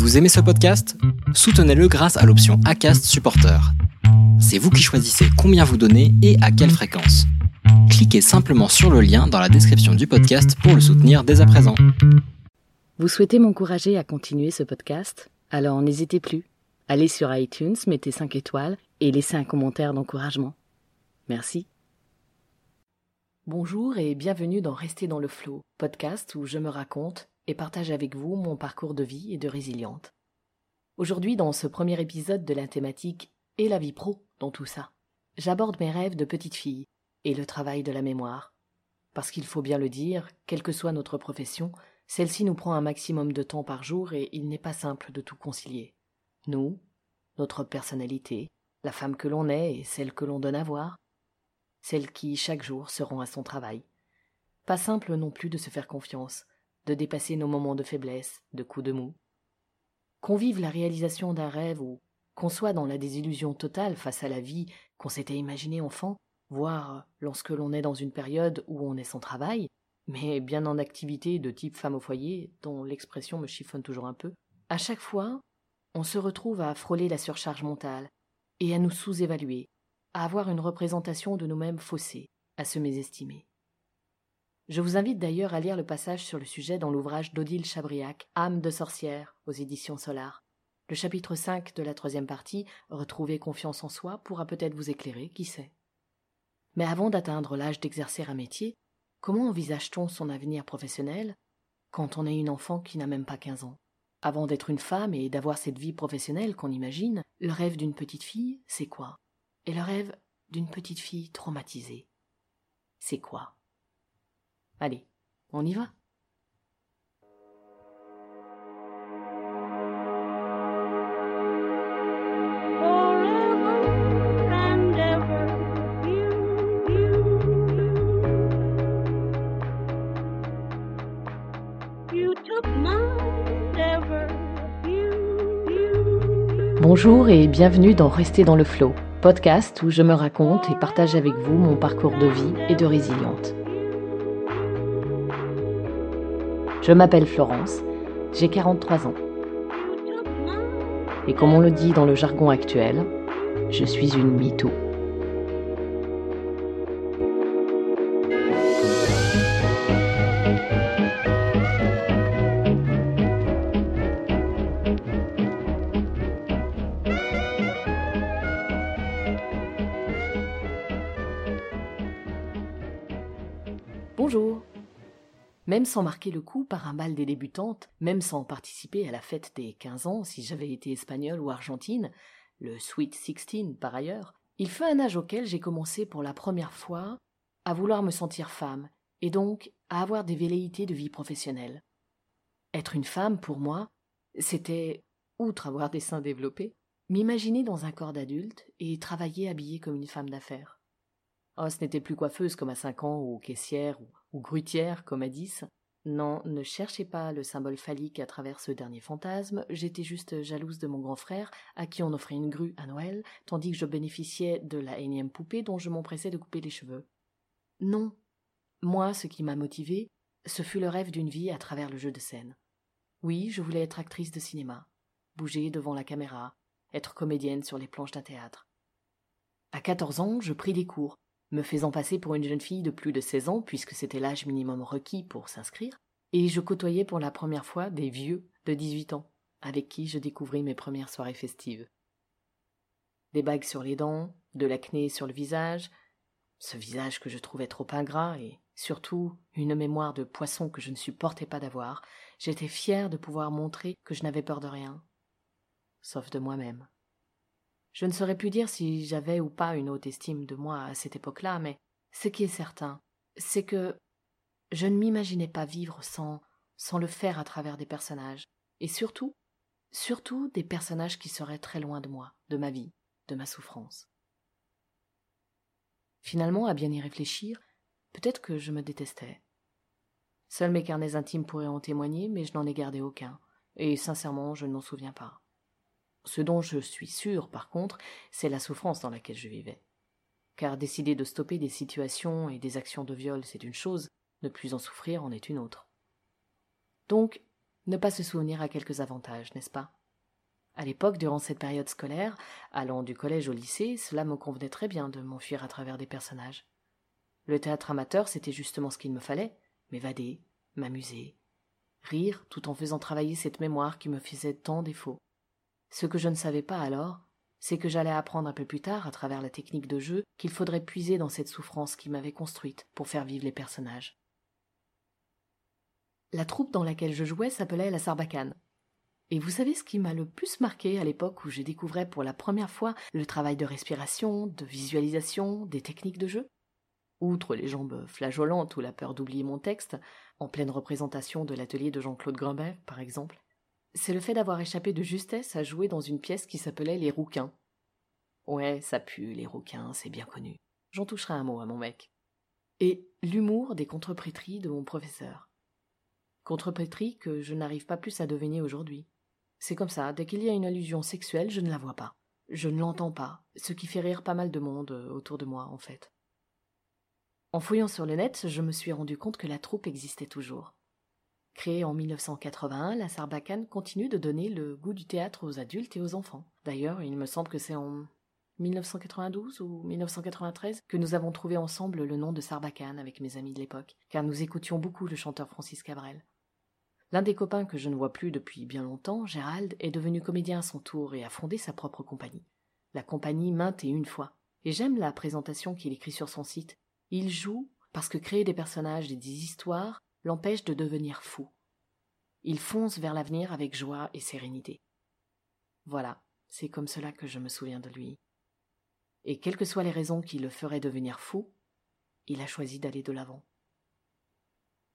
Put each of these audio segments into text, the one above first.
Vous aimez ce podcast? Soutenez-le grâce à l'option ACAST Supporter. C'est vous qui choisissez combien vous donnez et à quelle fréquence. Cliquez simplement sur le lien dans la description du podcast pour le soutenir dès à présent. Vous souhaitez m'encourager à continuer ce podcast? Alors n'hésitez plus. Allez sur iTunes, mettez 5 étoiles et laissez un commentaire d'encouragement. Merci. Bonjour et bienvenue dans Rester dans le flot, podcast où je me raconte et partage avec vous mon parcours de vie et de résiliente. Aujourd'hui, dans ce premier épisode de la thématique Et la vie pro dans tout ça, j'aborde mes rêves de petite fille et le travail de la mémoire. Parce qu'il faut bien le dire, quelle que soit notre profession, celle-ci nous prend un maximum de temps par jour et il n'est pas simple de tout concilier. Nous, notre personnalité, la femme que l'on est et celle que l'on donne à voir, celle qui chaque jour se rend à son travail. Pas simple non plus de se faire confiance, de dépasser nos moments de faiblesse, de coups de mou. Qu'on vive la réalisation d'un rêve ou qu'on soit dans la désillusion totale face à la vie qu'on s'était imaginée enfant, voire lorsque l'on est dans une période où on est sans travail, mais bien en activité de type femme au foyer, dont l'expression me chiffonne toujours un peu, à chaque fois, on se retrouve à frôler la surcharge mentale et à nous sous-évaluer, à avoir une représentation de nous-mêmes faussée, à se mésestimer. Je vous invite d'ailleurs à lire le passage sur le sujet dans l'ouvrage d'Odile Chabriac, Âme de sorcière, aux éditions Solar. Le chapitre 5 de la troisième partie, Retrouver confiance en soi, pourra peut-être vous éclairer, qui sait. Mais avant d'atteindre l'âge d'exercer un métier, comment envisage-t-on son avenir professionnel quand on est une enfant qui n'a même pas quinze ans? Avant d'être une femme et d'avoir cette vie professionnelle qu'on imagine, le rêve d'une petite fille, c'est quoi? Et le rêve d'une petite fille traumatisée, c'est quoi? Allez, on y va. Bonjour et bienvenue dans Rester dans le flot, podcast où je me raconte et partage avec vous mon parcours de vie et de résiliente. Je m'appelle Florence, j'ai 43 ans. Et comme on le dit dans le jargon actuel, je suis une mytho. Même sans marquer le coup par un bal des débutantes, même sans participer à la fête des quinze ans si j'avais été espagnole ou argentine, le Sweet Sixteen par ailleurs, il fut un âge auquel j'ai commencé pour la première fois à vouloir me sentir femme, et donc à avoir des velléités de vie professionnelle. Être une femme, pour moi, c'était, outre avoir des seins développés, m'imaginer dans un corps d'adulte et travailler habillée comme une femme d'affaires. Oh, ce n'était plus coiffeuse comme à cinq ans ou caissière ou ou grutière comme dix. Non, ne cherchez pas le symbole phallique à travers ce dernier fantasme, j'étais juste jalouse de mon grand frère, à qui on offrait une grue à Noël, tandis que je bénéficiais de la énième poupée dont je m'empressais de couper les cheveux. Non. Moi, ce qui m'a motivée, ce fut le rêve d'une vie à travers le jeu de scène. Oui, je voulais être actrice de cinéma, bouger devant la caméra, être comédienne sur les planches d'un théâtre. À quatorze ans, je pris des cours, me faisant passer pour une jeune fille de plus de seize ans, puisque c'était l'âge minimum requis pour s'inscrire, et je côtoyais pour la première fois des vieux de dix-huit ans, avec qui je découvris mes premières soirées festives. Des bagues sur les dents, de l'acné sur le visage, ce visage que je trouvais trop ingrat, et surtout une mémoire de poisson que je ne supportais pas d'avoir, j'étais fière de pouvoir montrer que je n'avais peur de rien, sauf de moi-même. Je ne saurais plus dire si j'avais ou pas une haute estime de moi à cette époque-là, mais ce qui est certain, c'est que je ne m'imaginais pas vivre sans, sans le faire à travers des personnages, et surtout, surtout des personnages qui seraient très loin de moi, de ma vie, de ma souffrance. Finalement, à bien y réfléchir, peut-être que je me détestais. Seuls mes carnets intimes pourraient en témoigner, mais je n'en ai gardé aucun, et sincèrement, je ne m'en souviens pas. Ce dont je suis sûr, par contre, c'est la souffrance dans laquelle je vivais. Car décider de stopper des situations et des actions de viol, c'est une chose, ne plus en souffrir en est une autre. Donc, Ne pas se souvenir a quelques avantages, n'est-ce pas? À l'époque, durant cette période scolaire, allant du collège au lycée, cela me convenait très bien de m'enfuir à travers des personnages. Le théâtre amateur, c'était justement ce qu'il me fallait m'évader, m'amuser, rire tout en faisant travailler cette mémoire qui me faisait tant défaut. Ce que je ne savais pas alors, c'est que j'allais apprendre un peu plus tard, à travers la technique de jeu, qu'il faudrait puiser dans cette souffrance qui m'avait construite pour faire vivre les personnages. La troupe dans laquelle je jouais s'appelait la Sarbacane. Et vous savez ce qui m'a le plus marqué à l'époque où je découvrais pour la première fois le travail de respiration, de visualisation, des techniques de jeu? Outre les jambes flageolantes ou la peur d'oublier mon texte, en pleine représentation de l'atelier de Jean-Claude Grimbert, par exemple, c'est le fait d'avoir échappé de justesse à jouer dans une pièce qui s'appelait Les Rouquins. Ouais, ça pue, les rouquins, c'est bien connu. J'en toucherai un mot à mon mec. Et l'humour des contreprétries de mon professeur. Contreprétries que je n'arrive pas plus à deviner aujourd'hui. C'est comme ça, dès qu'il y a une allusion sexuelle, je ne la vois pas. Je ne l'entends pas, ce qui fait rire pas mal de monde euh, autour de moi, en fait. En fouillant sur le net, je me suis rendu compte que la troupe existait toujours. Créée en 1981, la Sarbacane continue de donner le goût du théâtre aux adultes et aux enfants. D'ailleurs, il me semble que c'est en 1992 ou 1993 que nous avons trouvé ensemble le nom de Sarbacane avec mes amis de l'époque, car nous écoutions beaucoup le chanteur Francis Cabrel. L'un des copains que je ne vois plus depuis bien longtemps, Gérald, est devenu comédien à son tour et a fondé sa propre compagnie. La compagnie maintes et une fois. Et j'aime la présentation qu'il écrit sur son site. Il joue parce que créer des personnages et des histoires l'empêche de devenir fou. Il fonce vers l'avenir avec joie et sérénité. Voilà, c'est comme cela que je me souviens de lui. Et quelles que soient les raisons qui le feraient devenir fou, il a choisi d'aller de l'avant.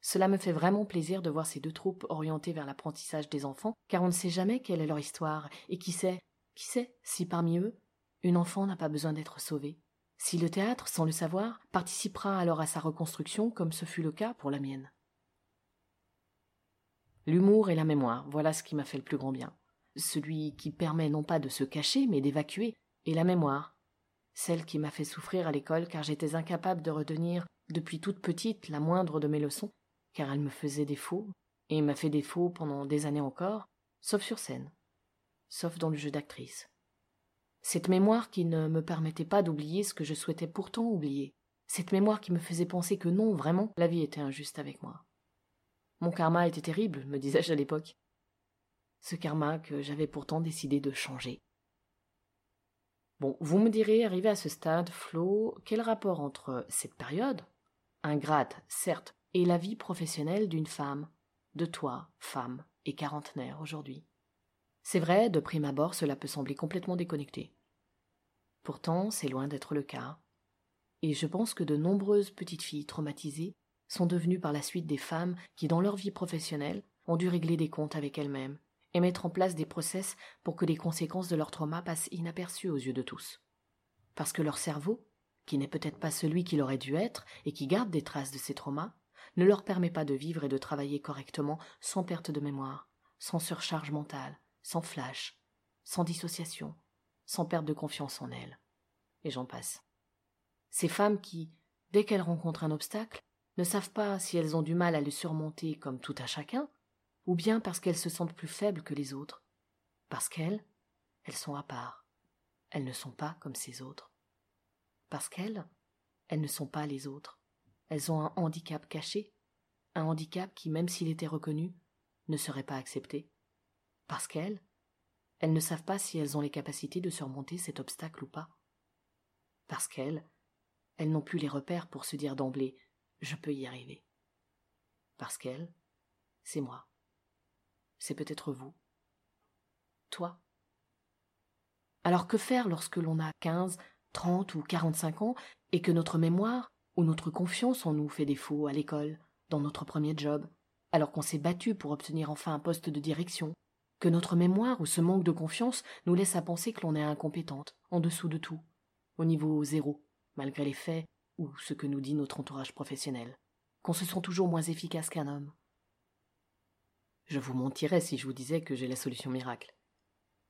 Cela me fait vraiment plaisir de voir ces deux troupes orientées vers l'apprentissage des enfants, car on ne sait jamais quelle est leur histoire, et qui sait, qui sait si parmi eux, une enfant n'a pas besoin d'être sauvée. Si le théâtre, sans le savoir, participera alors à sa reconstruction comme ce fut le cas pour la mienne. L'humour et la mémoire, voilà ce qui m'a fait le plus grand bien. Celui qui permet non pas de se cacher, mais d'évacuer, et la mémoire, celle qui m'a fait souffrir à l'école car j'étais incapable de retenir depuis toute petite la moindre de mes leçons, car elle me faisait défaut, et m'a fait défaut pendant des années encore, sauf sur scène, sauf dans le jeu d'actrice. Cette mémoire qui ne me permettait pas d'oublier ce que je souhaitais pourtant oublier, cette mémoire qui me faisait penser que non, vraiment, la vie était injuste avec moi. Mon karma était terrible, me disais-je à l'époque. Ce karma que j'avais pourtant décidé de changer. Bon, vous me direz, arrivé à ce stade, Flo, quel rapport entre cette période, ingrate, certes, et la vie professionnelle d'une femme, de toi, femme, et quarantenaire aujourd'hui? C'est vrai, de prime abord, cela peut sembler complètement déconnecté. Pourtant, c'est loin d'être le cas. Et je pense que de nombreuses petites filles traumatisées sont devenues par la suite des femmes qui, dans leur vie professionnelle, ont dû régler des comptes avec elles-mêmes et mettre en place des process pour que les conséquences de leur trauma passent inaperçues aux yeux de tous. Parce que leur cerveau, qui n'est peut-être pas celui qu'il aurait dû être et qui garde des traces de ces traumas, ne leur permet pas de vivre et de travailler correctement sans perte de mémoire, sans surcharge mentale, sans flash, sans dissociation, sans perte de confiance en elles. Et j'en passe. Ces femmes qui, dès qu'elles rencontrent un obstacle, ne savent pas si elles ont du mal à le surmonter comme tout à chacun, ou bien parce qu'elles se sentent plus faibles que les autres, parce qu'elles, elles sont à part, elles ne sont pas comme ces autres, parce qu'elles, elles ne sont pas les autres, elles ont un handicap caché, un handicap qui, même s'il était reconnu, ne serait pas accepté, parce qu'elles, elles ne savent pas si elles ont les capacités de surmonter cet obstacle ou pas, parce qu'elles, elles n'ont plus les repères pour se dire d'emblée je peux y arriver. Parce qu'elle, c'est moi. C'est peut-être vous. Toi. Alors que faire lorsque l'on a quinze, trente ou quarante-cinq ans et que notre mémoire ou notre confiance en nous fait défaut à l'école, dans notre premier job, alors qu'on s'est battu pour obtenir enfin un poste de direction, que notre mémoire ou ce manque de confiance nous laisse à penser que l'on est incompétente, en dessous de tout, au niveau zéro, malgré les faits ou ce que nous dit notre entourage professionnel, qu'on se sent toujours moins efficace qu'un homme. Je vous mentirais si je vous disais que j'ai la solution miracle.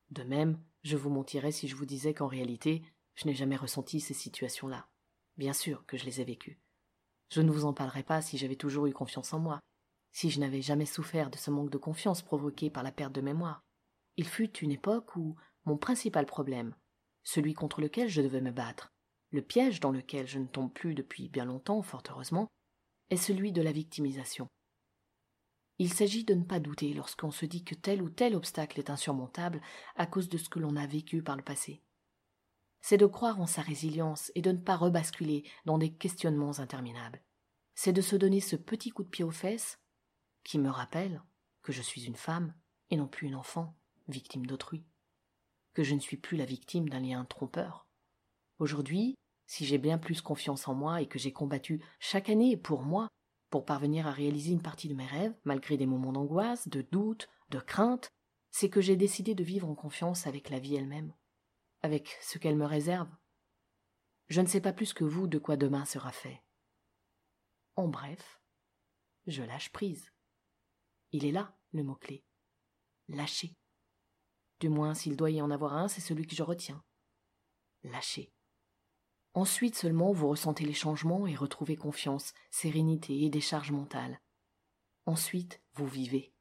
De même, je vous mentirais si je vous disais qu'en réalité, je n'ai jamais ressenti ces situations-là. Bien sûr que je les ai vécues. Je ne vous en parlerai pas si j'avais toujours eu confiance en moi, si je n'avais jamais souffert de ce manque de confiance provoqué par la perte de mémoire. Il fut une époque où mon principal problème, celui contre lequel je devais me battre, le piège dans lequel je ne tombe plus depuis bien longtemps, fort heureusement, est celui de la victimisation. Il s'agit de ne pas douter lorsqu'on se dit que tel ou tel obstacle est insurmontable à cause de ce que l'on a vécu par le passé. C'est de croire en sa résilience et de ne pas rebasculer dans des questionnements interminables. C'est de se donner ce petit coup de pied aux fesses qui me rappelle que je suis une femme et non plus une enfant, victime d'autrui, que je ne suis plus la victime d'un lien trompeur. Aujourd'hui, si j'ai bien plus confiance en moi et que j'ai combattu chaque année pour moi, pour parvenir à réaliser une partie de mes rêves, malgré des moments d'angoisse, de doute, de crainte, c'est que j'ai décidé de vivre en confiance avec la vie elle-même, avec ce qu'elle me réserve. Je ne sais pas plus que vous de quoi demain sera fait. En bref, je lâche prise. Il est là, le mot-clé. Lâcher. Du moins, s'il doit y en avoir un, c'est celui que je retiens. Lâcher. Ensuite seulement vous ressentez les changements et retrouvez confiance, sérénité et décharge mentale. Ensuite, vous vivez.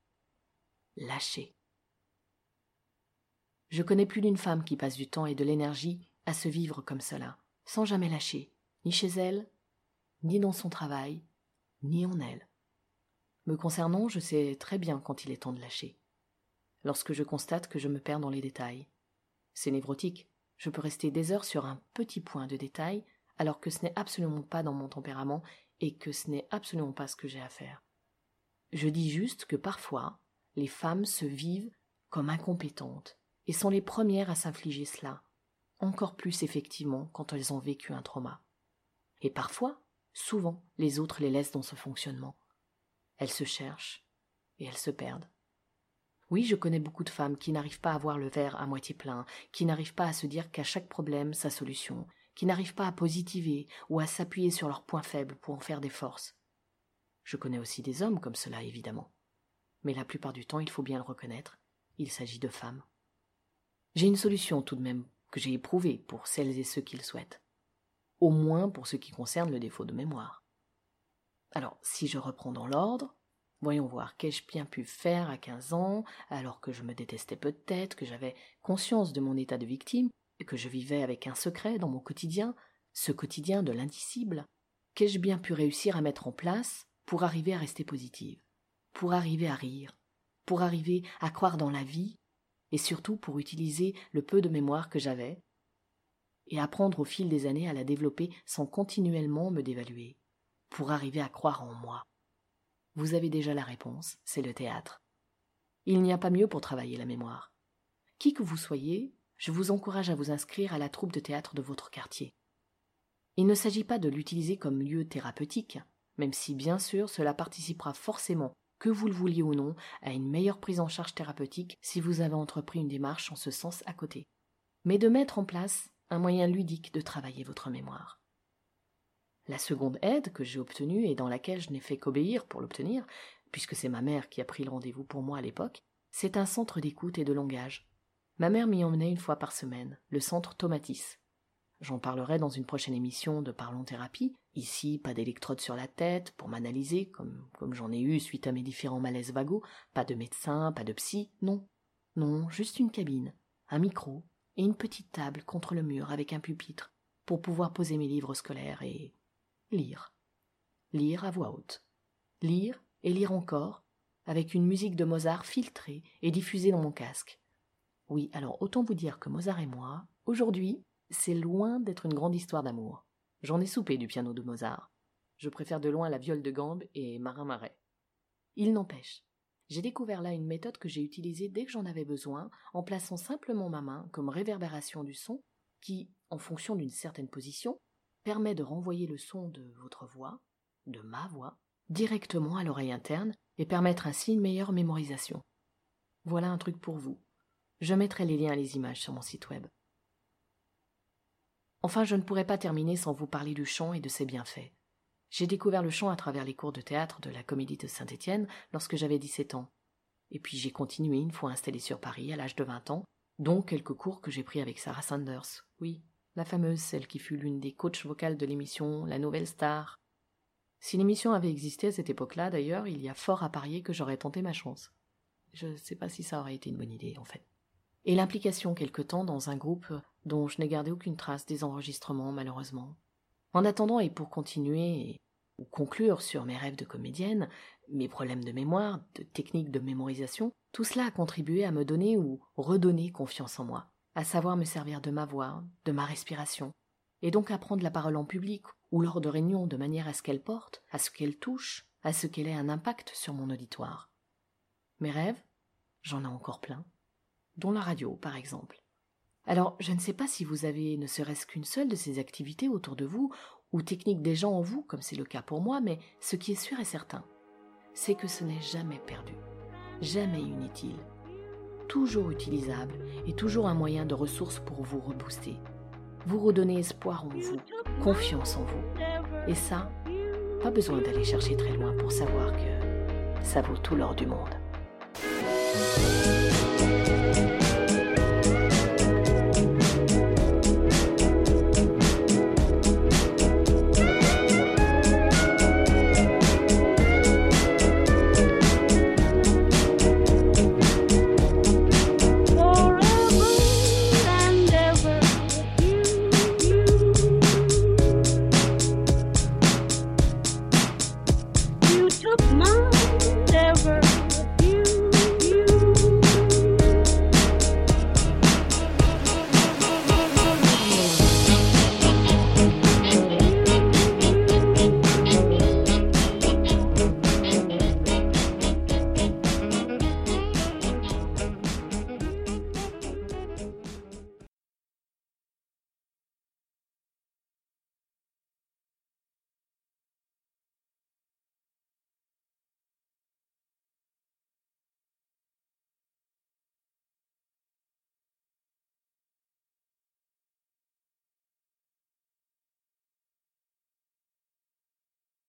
Lâchez. Je connais plus d'une femme qui passe du temps et de l'énergie à se vivre comme cela, sans jamais lâcher, ni chez elle, ni dans son travail, ni en elle. Me concernant, je sais très bien quand il est temps de lâcher. Lorsque je constate que je me perds dans les détails. C'est névrotique, je peux rester des heures sur un petit point de détail, alors que ce n'est absolument pas dans mon tempérament et que ce n'est absolument pas ce que j'ai à faire. Je dis juste que parfois, les femmes se vivent comme incompétentes et sont les premières à s'infliger cela, encore plus effectivement quand elles ont vécu un trauma. Et parfois, souvent, les autres les laissent dans ce fonctionnement. Elles se cherchent et elles se perdent. Je connais beaucoup de femmes qui n'arrivent pas à voir le verre à moitié plein, qui n'arrivent pas à se dire qu'à chaque problème sa solution, qui n'arrivent pas à positiver ou à s'appuyer sur leurs points faibles pour en faire des forces. Je connais aussi des hommes comme cela, évidemment. Mais la plupart du temps, il faut bien le reconnaître, il s'agit de femmes. J'ai une solution tout de même que j'ai éprouvée pour celles et ceux qui le souhaitent. Au moins pour ce qui concerne le défaut de mémoire. Alors, si je reprends dans l'ordre, Voyons voir, qu'ai-je bien pu faire à quinze ans, alors que je me détestais peut-être, que j'avais conscience de mon état de victime, que je vivais avec un secret dans mon quotidien, ce quotidien de l'indicible. Qu'ai-je bien pu réussir à mettre en place pour arriver à rester positive, pour arriver à rire, pour arriver à croire dans la vie, et surtout pour utiliser le peu de mémoire que j'avais, et apprendre au fil des années à la développer sans continuellement me dévaluer, pour arriver à croire en moi vous avez déjà la réponse, c'est le théâtre. Il n'y a pas mieux pour travailler la mémoire. Qui que vous soyez, je vous encourage à vous inscrire à la troupe de théâtre de votre quartier. Il ne s'agit pas de l'utiliser comme lieu thérapeutique, même si bien sûr cela participera forcément, que vous le vouliez ou non, à une meilleure prise en charge thérapeutique si vous avez entrepris une démarche en ce sens à côté, mais de mettre en place un moyen ludique de travailler votre mémoire. La seconde aide que j'ai obtenue et dans laquelle je n'ai fait qu'obéir pour l'obtenir, puisque c'est ma mère qui a pris le rendez-vous pour moi à l'époque, c'est un centre d'écoute et de langage. Ma mère m'y emmenait une fois par semaine, le centre Tomatis. J'en parlerai dans une prochaine émission de Parlons Thérapie. Ici, pas d'électrode sur la tête pour m'analyser, comme, comme j'en ai eu suite à mes différents malaises vagos, pas de médecin, pas de psy, non. Non, juste une cabine, un micro et une petite table contre le mur avec un pupitre pour pouvoir poser mes livres scolaires et lire. Lire à voix haute. Lire et lire encore, avec une musique de Mozart filtrée et diffusée dans mon casque. Oui, alors autant vous dire que Mozart et moi, aujourd'hui, c'est loin d'être une grande histoire d'amour. J'en ai soupé du piano de Mozart. Je préfère de loin la viole de gambe et Marin Marais. Il n'empêche, j'ai découvert là une méthode que j'ai utilisée dès que j'en avais besoin, en plaçant simplement ma main comme réverbération du son, qui, en fonction d'une certaine position, permet de renvoyer le son de votre voix, de ma voix, directement à l'oreille interne et permettre ainsi une meilleure mémorisation. Voilà un truc pour vous. Je mettrai les liens et les images sur mon site web. Enfin, je ne pourrais pas terminer sans vous parler du chant et de ses bienfaits. J'ai découvert le chant à travers les cours de théâtre de la Comédie de Saint-Étienne lorsque j'avais 17 ans. Et puis j'ai continué une fois installé sur Paris à l'âge de 20 ans, dont quelques cours que j'ai pris avec Sarah Sanders. Oui, la fameuse, celle qui fut l'une des coachs vocales de l'émission La Nouvelle Star. Si l'émission avait existé à cette époque-là, d'ailleurs, il y a fort à parier que j'aurais tenté ma chance. Je ne sais pas si ça aurait été une bonne idée, en fait. Et l'implication quelque temps dans un groupe dont je n'ai gardé aucune trace des enregistrements, malheureusement. En attendant, et pour continuer ou conclure sur mes rêves de comédienne, mes problèmes de mémoire, de techniques de mémorisation, tout cela a contribué à me donner ou redonner confiance en moi, à savoir me servir de ma voix, de ma respiration, et donc à prendre la parole en public ou lors de réunions de manière à ce qu'elle porte, à ce qu'elle touche, à ce qu'elle ait un impact sur mon auditoire. Mes rêves, j'en ai encore plein, dont la radio par exemple. Alors, je ne sais pas si vous avez ne serait-ce qu'une seule de ces activités autour de vous, ou techniques des gens en vous, comme c'est le cas pour moi, mais ce qui est sûr et certain, c'est que ce n'est jamais perdu, jamais inutile, toujours utilisable et toujours un moyen de ressource pour vous rebooster, vous redonner espoir en vous, confiance en vous. Et ça, pas besoin d'aller chercher très loin pour savoir que ça vaut tout l'or du monde.